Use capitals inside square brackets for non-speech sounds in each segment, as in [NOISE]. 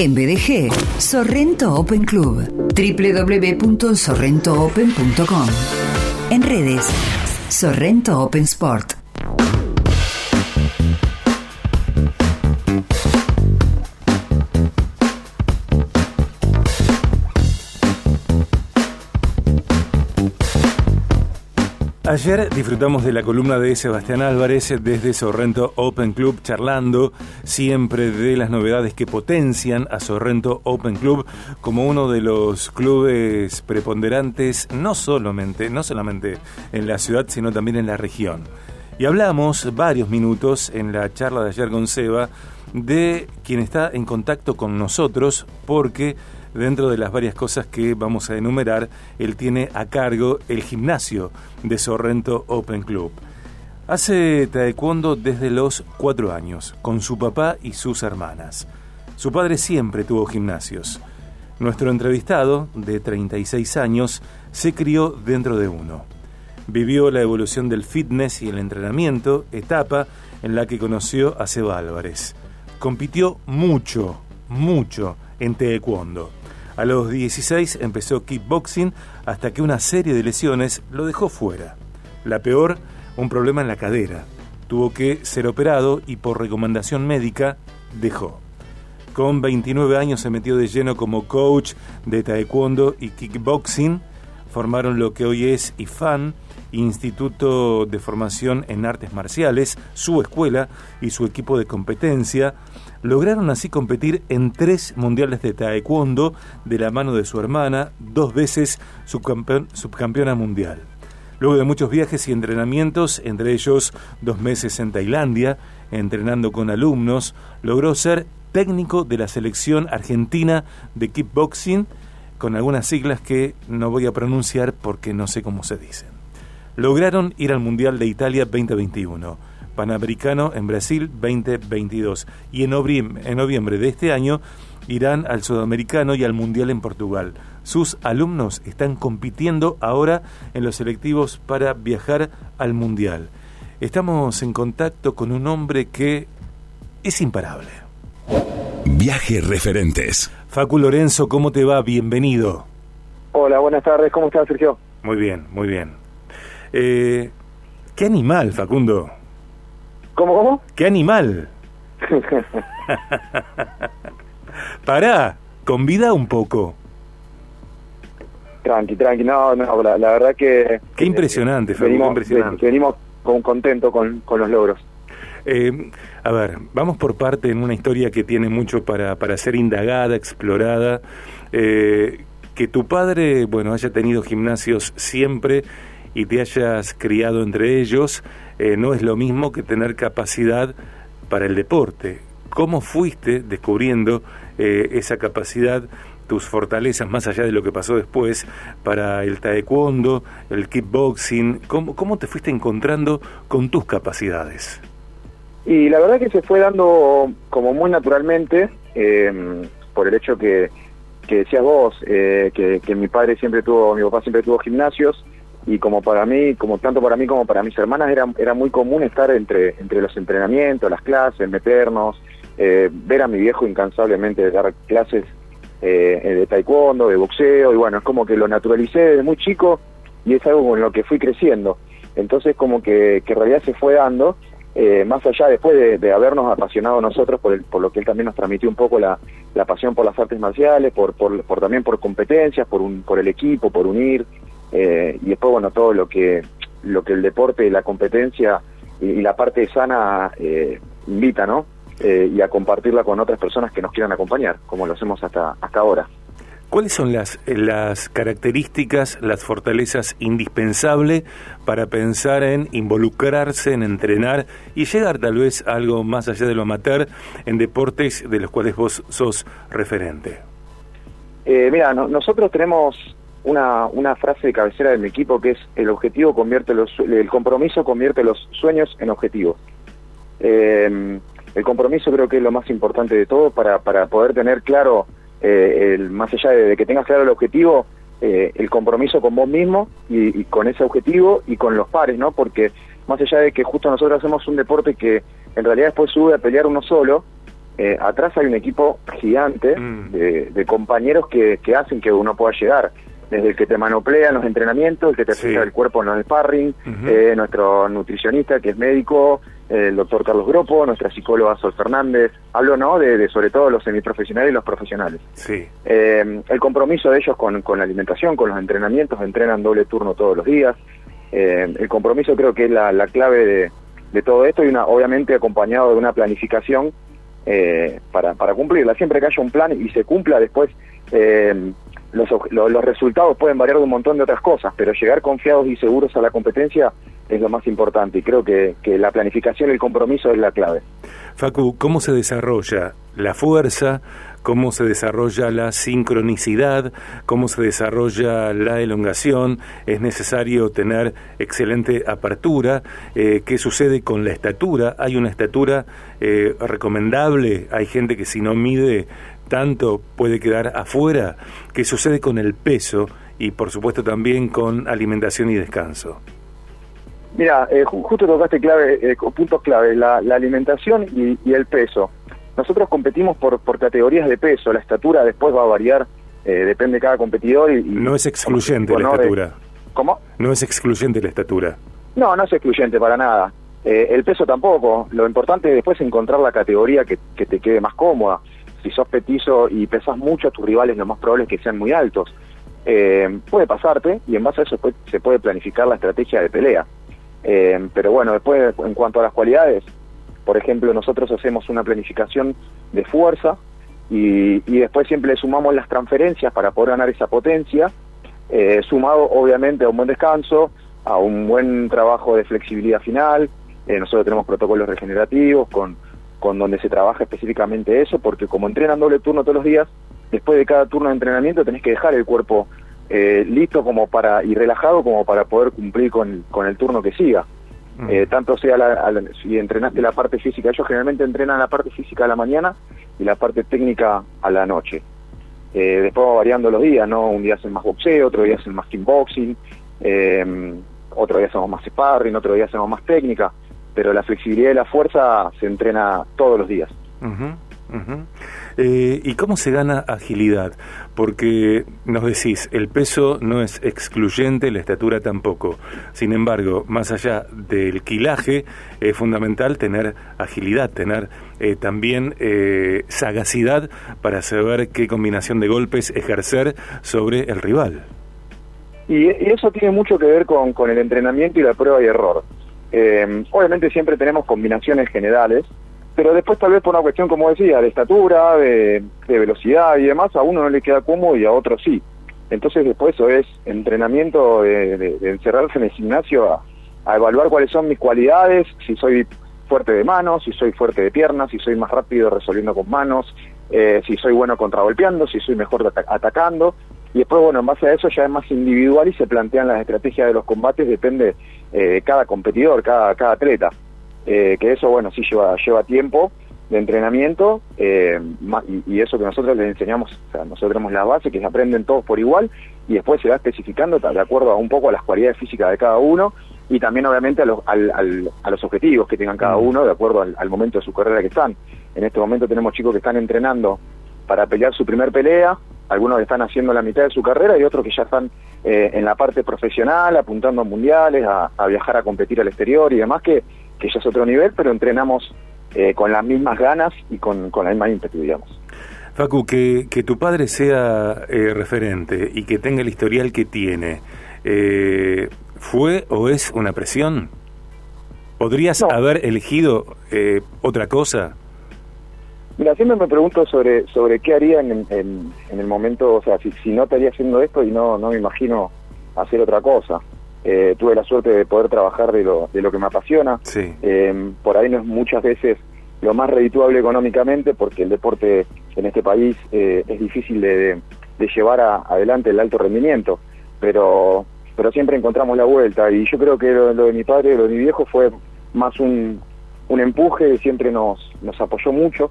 En BDG, Sorrento Open Club. www.sorrentoopen.com. En redes, Sorrento Open Sport. Ayer disfrutamos de la columna de Sebastián Álvarez desde Sorrento Open Club, charlando siempre de las novedades que potencian a Sorrento Open Club como uno de los clubes preponderantes, no solamente, no solamente en la ciudad, sino también en la región. Y hablamos varios minutos en la charla de ayer con Seba de quien está en contacto con nosotros porque dentro de las varias cosas que vamos a enumerar, él tiene a cargo el gimnasio de Sorrento Open Club. Hace taekwondo desde los cuatro años, con su papá y sus hermanas. Su padre siempre tuvo gimnasios. Nuestro entrevistado, de 36 años, se crió dentro de uno. Vivió la evolución del fitness y el entrenamiento, etapa en la que conoció a Seba Álvarez. Compitió mucho, mucho en taekwondo. A los 16 empezó kickboxing hasta que una serie de lesiones lo dejó fuera. La peor, un problema en la cadera. Tuvo que ser operado y por recomendación médica dejó. Con 29 años se metió de lleno como coach de taekwondo y kickboxing. Formaron lo que hoy es IFAN, Instituto de Formación en Artes Marciales, su escuela y su equipo de competencia, lograron así competir en tres mundiales de taekwondo de la mano de su hermana, dos veces subcampeona mundial. Luego de muchos viajes y entrenamientos, entre ellos dos meses en Tailandia, entrenando con alumnos, logró ser técnico de la selección argentina de kickboxing, con algunas siglas que no voy a pronunciar porque no sé cómo se dicen lograron ir al Mundial de Italia 2021, Panamericano en Brasil 2022 y en noviembre, de este año irán al Sudamericano y al Mundial en Portugal. Sus alumnos están compitiendo ahora en los selectivos para viajar al Mundial. Estamos en contacto con un hombre que es imparable. Viaje Referentes. Facu Lorenzo, ¿cómo te va? Bienvenido. Hola, buenas tardes. ¿Cómo estás, Sergio? Muy bien, muy bien. Eh, ¿Qué animal, Facundo? ¿Cómo, cómo? ¿Qué animal? [LAUGHS] Pará, convida un poco. Tranqui, tranqui, no, no, la, verdad que... Qué impresionante, Facundo, venimos, impresionante. Venimos con, contento con, con los logros. Eh, a ver, vamos por parte en una historia que tiene mucho para, para ser indagada, explorada. Eh, que tu padre, bueno, haya tenido gimnasios siempre y te hayas criado entre ellos, eh, no es lo mismo que tener capacidad para el deporte. ¿Cómo fuiste descubriendo eh, esa capacidad, tus fortalezas, más allá de lo que pasó después, para el taekwondo, el kickboxing? ¿Cómo, cómo te fuiste encontrando con tus capacidades? Y la verdad que se fue dando como muy naturalmente, eh, por el hecho que, que decías vos, que, que mi padre siempre tuvo, mi papá siempre tuvo gimnasios, y como para mí, como tanto para mí como para mis hermanas, era, era muy común estar entre, entre los entrenamientos, las clases, meternos, eh, ver a mi viejo incansablemente dar clases eh, de taekwondo, de boxeo, y bueno, es como que lo naturalicé desde muy chico y es algo con lo que fui creciendo. Entonces como que, que en realidad se fue dando, eh, más allá después de, habernos apasionado nosotros por, el, por lo que él también nos transmitió un poco la, la pasión por las artes marciales, por, por también por competencias, por, un, por el equipo, por unir, eh, y después, bueno, todo lo que, lo que el deporte, la competencia y, la parte sana eh, invita, ¿no? Eh, y a compartirla con otras personas que nos quieran acompañar, como lo hacemos hasta, hasta ahora. ¿Cuáles son las, las características, las fortalezas indispensables para pensar en involucrarse, en entrenar y llegar tal vez a algo más allá de lo amateur en deportes de los cuales vos sos referente? mira, nosotros tenemos una, una frase de cabecera de mi equipo que es el objetivo convierte los el compromiso convierte los sueños en objetivos. Eh, el compromiso creo que es lo más importante de todo para, para poder tener claro, eh, el, más allá de, que tengas claro el objetivo, eh, el compromiso con vos mismo y, con ese objetivo y con los pares, ¿no? Porque más allá de que justo nosotros hacemos un deporte que en realidad después sube a pelear uno solo, eh, atrás hay un equipo gigante Mm. de, de compañeros que, que hacen que uno pueda llegar. Desde el que te manoplea en los entrenamientos, el que te Sí. acerca el cuerpo en los sparring, eh, nuestro nutricionista que es médico, el doctor Carlos Gropo, nuestra psicóloga Sol Fernández. Hablo, ¿no?, de, de sobre todo los semiprofesionales y los profesionales. Sí. Eh, el compromiso de ellos con, con la alimentación, con los entrenamientos, entrenan doble turno todos los días. Eh, el compromiso creo que es la, la clave de, de todo esto y una, obviamente acompañado de una planificación eh, para, para cumplirla. Siempre que haya un plan y se cumpla después, eh, los, los resultados pueden variar de un montón de otras cosas, pero llegar confiados y seguros a la competencia es lo más importante y creo que, que la planificación y el compromiso es la clave. Facu, ¿cómo se desarrolla la fuerza? ¿Cómo se desarrolla la sincronicidad? ¿Cómo se desarrolla la elongación? ¿Es necesario tener excelente apertura? Eh, ¿Qué sucede con la estatura? ¿Hay una estatura eh, recomendable? ¿Hay gente que si no mide tanto puede quedar afuera? ¿Qué sucede con el peso? Y por supuesto también con alimentación y descanso. Mira, eh, ju- justo tocaste clave, eh, puntos clave, la, la alimentación y el peso. Nosotros competimos por, por categorías de peso, la estatura después va a variar, eh, depende de cada competidor. Y, y- No es excluyente la estatura. ¿Cómo? No es excluyente la estatura. No, no es excluyente para nada. Eh, el peso tampoco. Lo importante es después encontrar la categoría que, que te quede más cómoda. Si sos petizo y pesas mucho, tus rivales lo más probable es que sean muy altos. Eh, puede pasarte y en base a eso se puede planificar la estrategia de pelea. Eh, pero bueno, después en cuanto a las cualidades, por ejemplo, nosotros hacemos una planificación de fuerza y, después siempre le sumamos las transferencias para poder ganar esa potencia, eh, sumado obviamente a un buen descanso, a un buen trabajo de flexibilidad final. Eh, nosotros tenemos protocolos regenerativos con, con donde se trabaja específicamente eso, porque como entrenan doble turno todos los días, después de cada turno de entrenamiento tenés que dejar el cuerpo eh, listo como para y relajado como para poder cumplir con, con el turno que siga. Mm. Eh, tanto sea la, a la- si entrenaste la parte física, ellos generalmente entrenan la parte física a la mañana y la parte técnica a la noche. Eh, después va variando los días, ¿no? Un día hacen más boxeo, otro día hacen más kickboxing, eh, otro día hacemos más sparring, otro día hacemos más técnica, pero la flexibilidad y la fuerza se entrena todos los días. Eh, ¿Y cómo se gana agilidad? Porque nos decís, el peso no es excluyente, la estatura tampoco. Sin embargo, más allá del quilaje, es fundamental tener agilidad, tener eh, también eh, sagacidad para saber qué combinación de golpes ejercer sobre el rival. Y, y eso tiene mucho que ver con, con el entrenamiento y la prueba y error. Eh, obviamente siempre tenemos combinaciones generales, pero después tal vez por una cuestión, como decía, de estatura, de, velocidad y demás, a uno no le queda cómodo y a otro sí. Entonces después eso es entrenamiento de, encerrarse en el gimnasio a, evaluar cuáles son mis cualidades, si soy fuerte de manos, si soy fuerte de piernas, si soy más rápido resolviendo con manos, eh, si soy bueno contragolpeando, si soy mejor ata- atacando. Y después, bueno, en base a eso ya es más individual y se plantean las estrategias de los combates, depende eh, de cada competidor, cada, cada atleta. Eh, que eso, bueno, sí lleva, lleva tiempo de entrenamiento eh, y, y eso que nosotros les enseñamos, o sea, nosotros tenemos la base que se aprenden todos por igual y después se va especificando de acuerdo a un poco a las cualidades físicas de cada uno y también obviamente a los, al- al- a los objetivos que tengan cada uno de acuerdo al, al momento de su carrera que están. En este momento tenemos chicos que están entrenando para pelear su primer pelea, algunos que están haciendo la mitad de su carrera y otros que ya están eh, en la parte profesional, apuntando a mundiales, a, a viajar a competir al exterior y demás, que, que ya es otro nivel, pero entrenamos eh, con las mismas ganas y con, con la misma ímpetu, digamos. Facu, que, que tu padre sea eh, referente y que tenga el historial que tiene, eh, ¿fue o es una presión? ¿Podrías No. haber elegido eh, otra cosa? Mira, siempre me pregunto sobre sobre qué haría en, en- en el momento, o sea, si, si no estaría haciendo esto y no, no me imagino hacer otra cosa. Eh, tuve la suerte de poder trabajar de lo, de lo que me apasiona. Sí. Eh, por ahí no es muchas veces lo más redituable económicamente porque el deporte en este país eh, es difícil de, de- de llevar a- adelante el alto rendimiento, pero pero siempre encontramos la vuelta y yo creo que lo, lo de mi padre, lo de mi viejo fue más un, un empuje, siempre nos, nos apoyó mucho,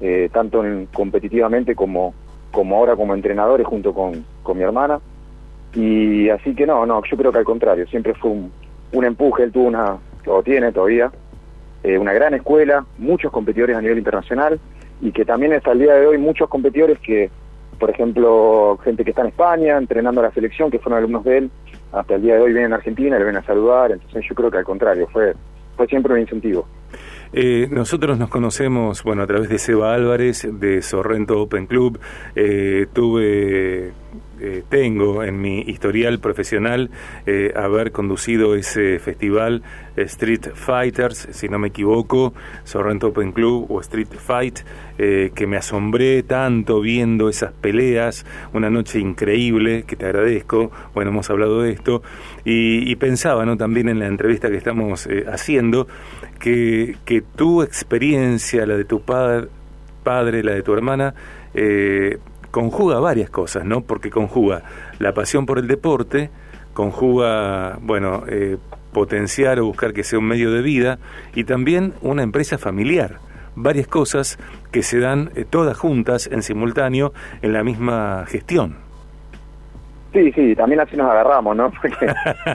eh, tanto en, competitivamente como, como ahora como entrenadores junto con, con mi hermana. Y así que no, no, yo creo que al contrario, siempre fue un, empuje, él tuvo una, lo tiene todavía, eh, una gran escuela, muchos competidores a nivel internacional, y que también hasta el día de hoy muchos competidores que, por ejemplo, gente que está en España entrenando a la selección, que fueron alumnos de él, hasta el día de hoy vienen a Argentina, le ven a saludar, entonces yo creo que al contrario, fue, fue siempre un incentivo. Eh, nosotros nos conocemos, bueno, a través de Seba Álvarez, de Sorrento Open Club. Eh, tuve, eh, tengo en mi historial profesional haber conducido ese festival Street Fighters, si no me equivoco, Sorrento Open Club o Street Fight, que me asombré tanto viendo esas peleas, una noche increíble, que te agradezco. Bueno, hemos hablado de esto y, pensaba, ¿no? También en la entrevista que estamos haciendo que, tu experiencia, la de tu padre, padre la de tu hermana, eh, conjuga varias cosas, ¿no? Porque conjuga la pasión por el deporte, conjuga, bueno, eh, potenciar o buscar que sea un medio de vida y también una empresa familiar. Varias cosas que se dan eh, todas juntas en simultáneo en la misma gestión. Sí, sí, también así nos agarramos, ¿no? [LAUGHS] [LAUGHS]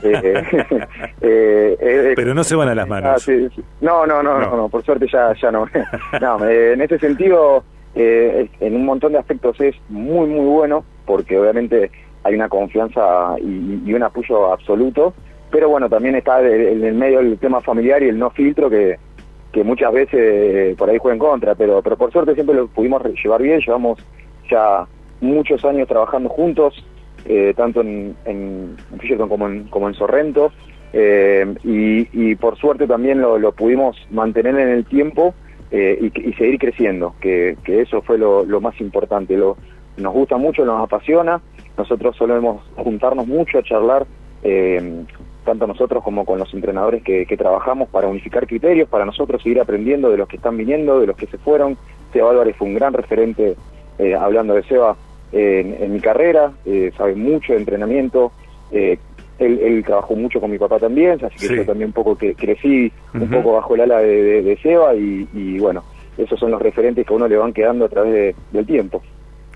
Eh, eh, eh, Pero no se van a las manos. Ah, no, no, no, no, por suerte ya, ya no. [LAUGHS] no en ese sentido, en un montón de aspectos es muy, muy bueno, porque obviamente hay una confianza y, un apoyo absoluto, pero bueno, también está en el medio el tema familiar y el no filtro que, que muchas veces por ahí juega en contra, pero, pero por suerte siempre lo pudimos llevar bien, llevamos ya muchos años trabajando juntos, eh, tanto en, en, como en, como en Sorrento, eh, y, por suerte también lo, pudimos mantener en el tiempo eh, y, seguir creciendo, que, eso fue lo, más importante. Lo, nos gusta mucho, nos apasiona, nosotros solemos juntarnos mucho a charlar, tanto nosotros como con los entrenadores que, trabajamos para unificar criterios, para nosotros seguir aprendiendo de los que están viniendo, de los que se fueron. Seba Álvarez fue un gran referente, hablando de Seba, en, mi carrera, eh, sabe mucho de entrenamiento. Eh, él, trabajó mucho con mi papá también, así que yo también un poco que crecí un poco bajo el ala de, Seba y, bueno, esos son los referentes que a uno le van quedando a través del tiempo.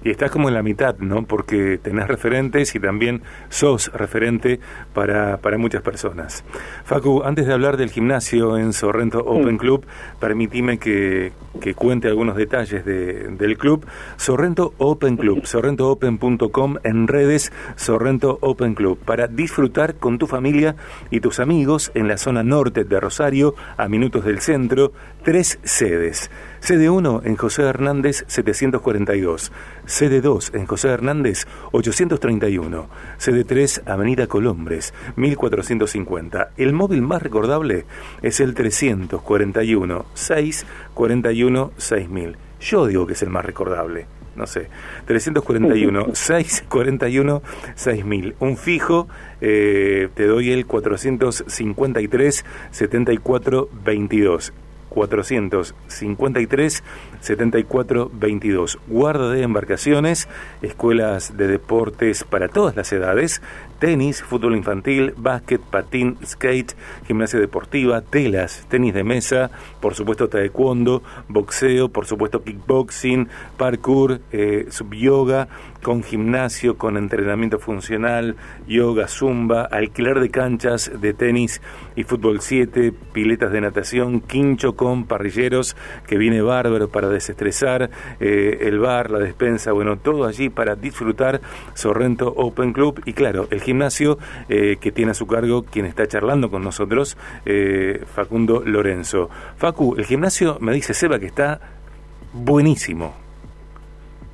Y estás como en la mitad, ¿no? Porque tenés referentes y también sos referente para, para muchas personas. Facu, antes de hablar del gimnasio en Sorrento Open mm. Club, permitime que, que, cuente algunos detalles de, del club. Sorrento Open Club, [LAUGHS] sorrentoopen.com en redes Sorrento Open Club, para disfrutar con tu familia y tus amigos en la zona norte de Rosario, a minutos del centro, tres sedes. Sede 1 en José Hernández 742. Sede 2 en José Hernández 831. Sede 3 Avenida Colombres 1450. El móvil más recordable es el 341 641 6000. Yo digo que es el más recordable no sé, 341 641 6000. Un fijo, eh, te doy el 453 74 22. 453 74 22. Guarda de embarcaciones, escuelas de deportes para todas las edades, tenis, fútbol infantil, básquet, patín, skate, gimnasia deportiva, telas, tenis de mesa, por supuesto taekwondo, boxeo, por supuesto kickboxing, parkour, eh, subyoga, con gimnasio, con entrenamiento funcional, yoga, zumba, alquiler de canchas de tenis y fútbol 7, piletas de natación, quincho con parrilleros, que viene bárbaro para desestresar, eh, el bar, la despensa, bueno, todo allí para disfrutar Sorrento Open Club y claro, el gimnasio eh, que tiene a su cargo quien está charlando con nosotros, eh, Facundo Lorenzo. Facu, el gimnasio me dice Seba que está buenísimo.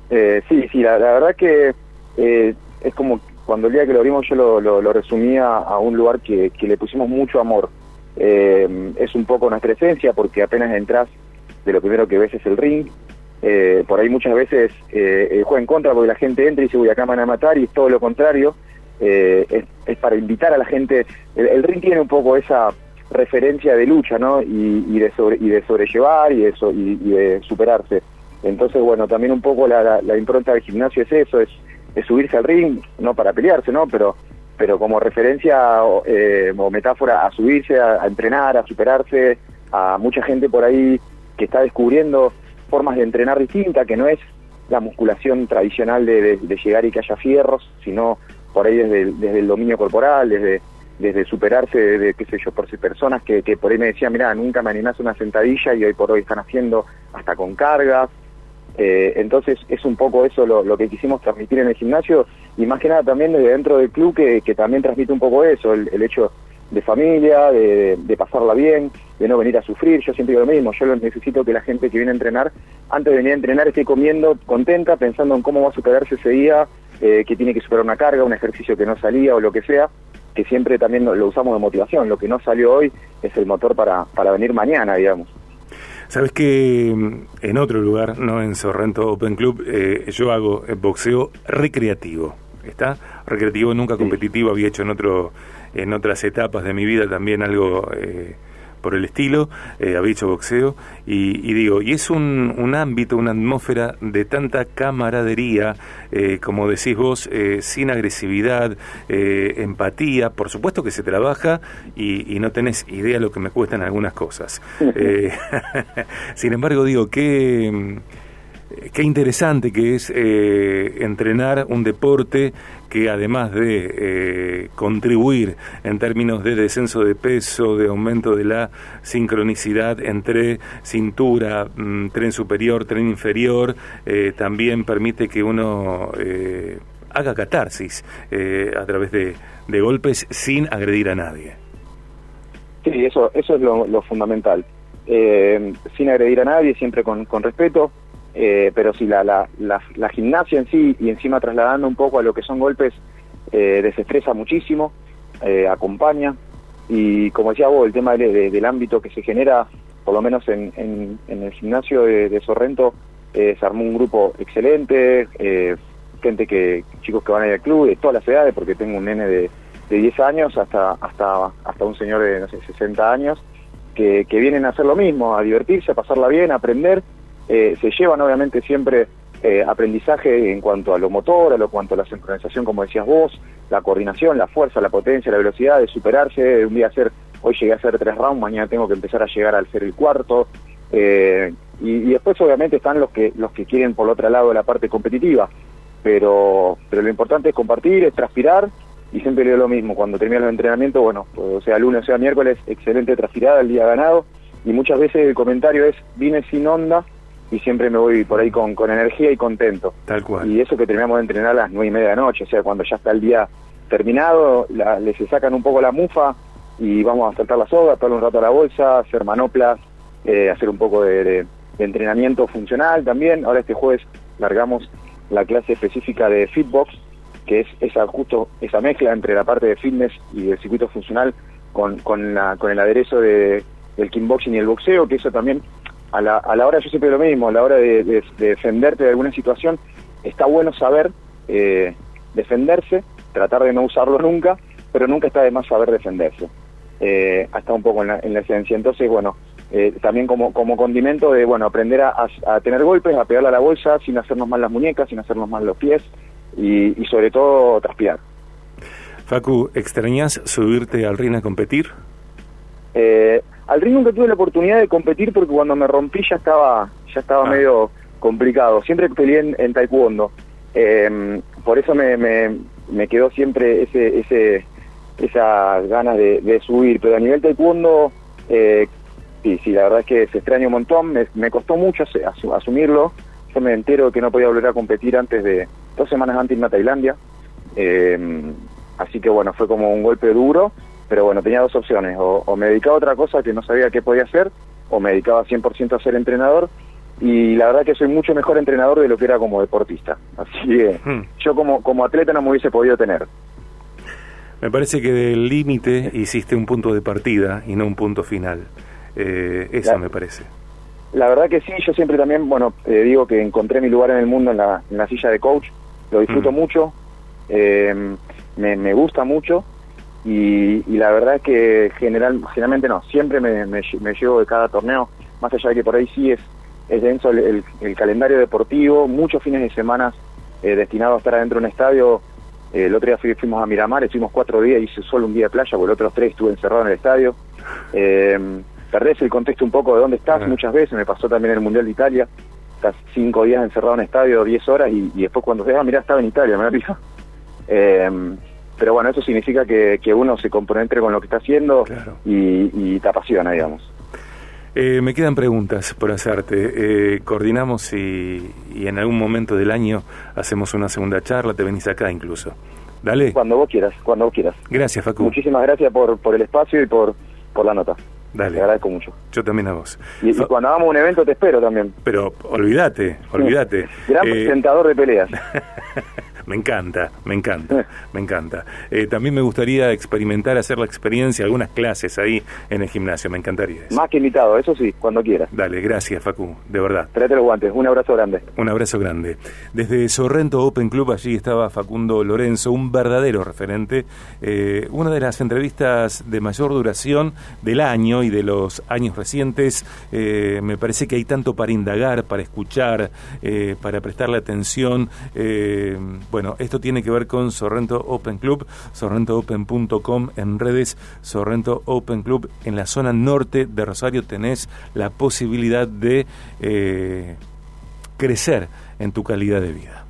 Eh, sí, sí, la, verdad que es como cuando el día que lo abrimos yo lo, resumía a un lugar que, le pusimos mucho amor. es un poco nuestra esencia porque apenas entras de lo primero que ves es el ring. por ahí muchas veces eh, juega en contra porque la gente entra y dice voy acá van a matar y es todo lo contrario. Eh, es, para invitar a la gente. El, ring tiene un poco esa referencia de lucha, ¿no? Y, de, sobre, y de sobrellevar y de, y, de superarse. Entonces, bueno, también un poco la, impronta del gimnasio es eso, es, subirse al ring, no para pelearse, ¿no? Pero, pero como referencia eh, o metáfora a subirse, a, entrenar, a superarse, a mucha gente por ahí que está descubriendo formas de entrenar distintas, que no es la musculación tradicional de, llegar y que haya fierros, sino por ahí desde, desde el dominio corporal, desde, desde superarse, de, qué sé yo, por si personas que, que por ahí me decían, mira, nunca me animás una sentadilla y hoy por hoy están haciendo hasta con cargas, Eh, entonces es un poco eso lo, que quisimos transmitir en el gimnasio y más que nada también desde dentro del club que, también transmite un poco eso, el, hecho de familia, de, pasarla bien, de no venir a sufrir. Yo siempre digo lo mismo, yo necesito que la gente que viene a entrenar, antes de venir a entrenar, esté comiendo contenta, pensando en cómo va a superarse ese día, eh, que tiene que superar una carga, un ejercicio que no salía o lo que sea, que siempre también lo, usamos de motivación. Lo que no salió hoy es el motor para, para venir mañana, digamos. Sabes que en otro lugar, no en Sorrento Open Club, eh, yo hago boxeo recreativo. ¿Está? Recreativo, nunca competitivo, había hecho en otro en otras etapas de mi vida también algo eh, por el estilo, eh, había hecho boxeo, y, digo, y es un, un, ámbito, una atmósfera de tanta camaradería, eh, como decís vos, eh, sin agresividad, empatía, por supuesto que se trabaja y, no tenés idea lo que me cuestan algunas cosas. [LAUGHS] [LAUGHS] sin embargo, digo, que qué interesante que es eh, entrenar un deporte que además de eh, contribuir en términos de descenso de peso, de aumento de la sincronicidad entre cintura, mm, tren superior, tren inferior, eh, también permite que uno haga catarsis a través de, golpes sin agredir a nadie. Sí, eso, eso es lo, fundamental. sin agredir a nadie, siempre con respeto, eh, pero sí, la, la, la, gimnasia en sí y encima trasladando un poco a lo que son golpes, eh, desestresa muchísimo, eh, acompaña. Y como decía vos, el tema del ámbito que se genera, por lo menos en, en, el gimnasio de, Sorrento, se armó un grupo excelente, gente que, chicos que van a ir al club de todas las edades, porque tengo un nene de, de 10 años hasta, hasta, hasta un señor de, no sé, 60 años, que, que vienen a hacer lo mismo, a divertirse, a pasarla bien, a aprender eh, se llevan obviamente siempre eh, aprendizaje en cuanto a lo motor, a lo cuanto a la sincronización, como decías vos, la coordinación, la fuerza, la potencia, la velocidad de superarse, de un día hacer, hoy llegué a hacer tres rounds, mañana tengo que empezar a llegar al ser el cuarto, eh, y, después obviamente están los que, los que quieren por el otro lado la parte competitiva, pero, pero lo importante es compartir, es transpirar, y siempre leo lo mismo, cuando termina el entrenamiento, bueno, o sea lunes o sea miércoles, excelente transpirada, el día ganado, y muchas veces el comentario es, vine sin onda, y siempre me voy por ahí con, con energía y contento. Tal cual. Y eso que terminamos de entrenar a las nueve y media de la noche, o sea, cuando ya está el día terminado, la, les sacan un poco la mufa y vamos a saltar la soga, darle un rato a la bolsa, hacer manoplas, eh, hacer un poco de, entrenamiento funcional también. Ahora este jueves largamos la clase específica de Fitbox, que es esa justo esa mezcla entre la parte de fitness y el circuito funcional con, con, la, con el aderezo de, del kickboxing y el boxeo, que eso también a la, a la hora, yo siempre lo mismo, a la hora de, defenderte de alguna situación, está bueno saber eh, defenderse, tratar de no usarlo nunca, pero nunca está de más saber defenderse. Eh, hasta un poco en la, esencia. Entonces, bueno, eh, también como, como condimento de, bueno, aprender a, tener golpes, a pegarle a la bolsa sin hacernos mal las muñecas, sin hacernos mal los pies y, y sobre todo transpirar. Facu, ¿extrañas subirte al ring a competir? Eh, al ring nunca tuve la oportunidad de competir porque cuando me rompí ya estaba ya estaba ah. medio complicado. Siempre peleé en, taekwondo. Em, por eso me, me, quedó siempre ese ese esas ganas de, subir. Pero a nivel taekwondo, eh, sí, sí, la verdad es que se extraña un montón. Me, costó mucho asumirlo. Yo me entero que no podía volver a competir antes de dos semanas antes de irme a Tailandia. Em, así que bueno, fue como un golpe duro pero bueno, tenía dos opciones, o, me dedicaba a otra cosa que no sabía qué podía hacer, o me dedicaba 100% a ser entrenador, y la verdad que soy mucho mejor entrenador de lo que era como deportista. Así que hmm. yo como, como atleta no me hubiese podido tener. Me parece que del límite hiciste un punto de partida y no un punto final. Eh, eso me parece. La verdad que sí, yo siempre también, bueno, eh, digo que encontré mi lugar en el mundo en la, en la silla de coach, lo disfruto hmm. mucho, eh, me, me gusta mucho y, la verdad es que general, generalmente no, siempre me, me, llevo de cada torneo, más allá de que por ahí sí es, es denso el, calendario deportivo, muchos fines de semana eh, destinados a estar adentro de un estadio. Eh, el otro día fuimos a Miramar, estuvimos cuatro días, hice solo un día de playa, porque los otros tres estuve encerrado en el estadio. Eh, perdés el contexto un poco de dónde estás muchas veces, me pasó también en el Mundial de Italia, estás cinco días encerrado en el estadio, diez horas, y, después cuando ves, ah, mirá, estaba en Italia, me da [LAUGHS] Eh, pero bueno, eso significa que, que uno se compenetre con lo que está haciendo y, te apasiona, digamos. Eh, me quedan preguntas por hacerte. Eh, coordinamos y, y, en algún momento del año hacemos una segunda charla, te venís acá incluso. Dale. Cuando vos quieras, cuando vos quieras. Gracias, Facu. Muchísimas gracias por, por el espacio y por, por la nota. Dale. Te agradezco mucho. Yo también a vos. Y, y cuando hagamos un evento te espero también. Pero olvídate, olvídate. [LAUGHS] Gran eh... presentador de peleas. [LAUGHS] me encanta, me encanta, me encanta. Eh, también me gustaría experimentar, hacer la experiencia, algunas clases ahí en el gimnasio, me encantaría. Eso. Más que invitado, eso sí, cuando quieras. Dale, gracias Facu, de verdad. Tráete los guantes, un abrazo grande. Un abrazo grande. Desde Sorrento Open Club, allí estaba Facundo Lorenzo, un verdadero referente, eh, una de las entrevistas de mayor duración del año y de los años recientes. Eh, me parece que hay tanto para indagar, para escuchar, eh, para prestarle atención. Bueno, esto tiene que ver con Sorrento Open Club, sorrentoopen.com en redes, Sorrento Open Club. En la zona norte de Rosario tenés la posibilidad de eh, crecer en tu calidad de vida.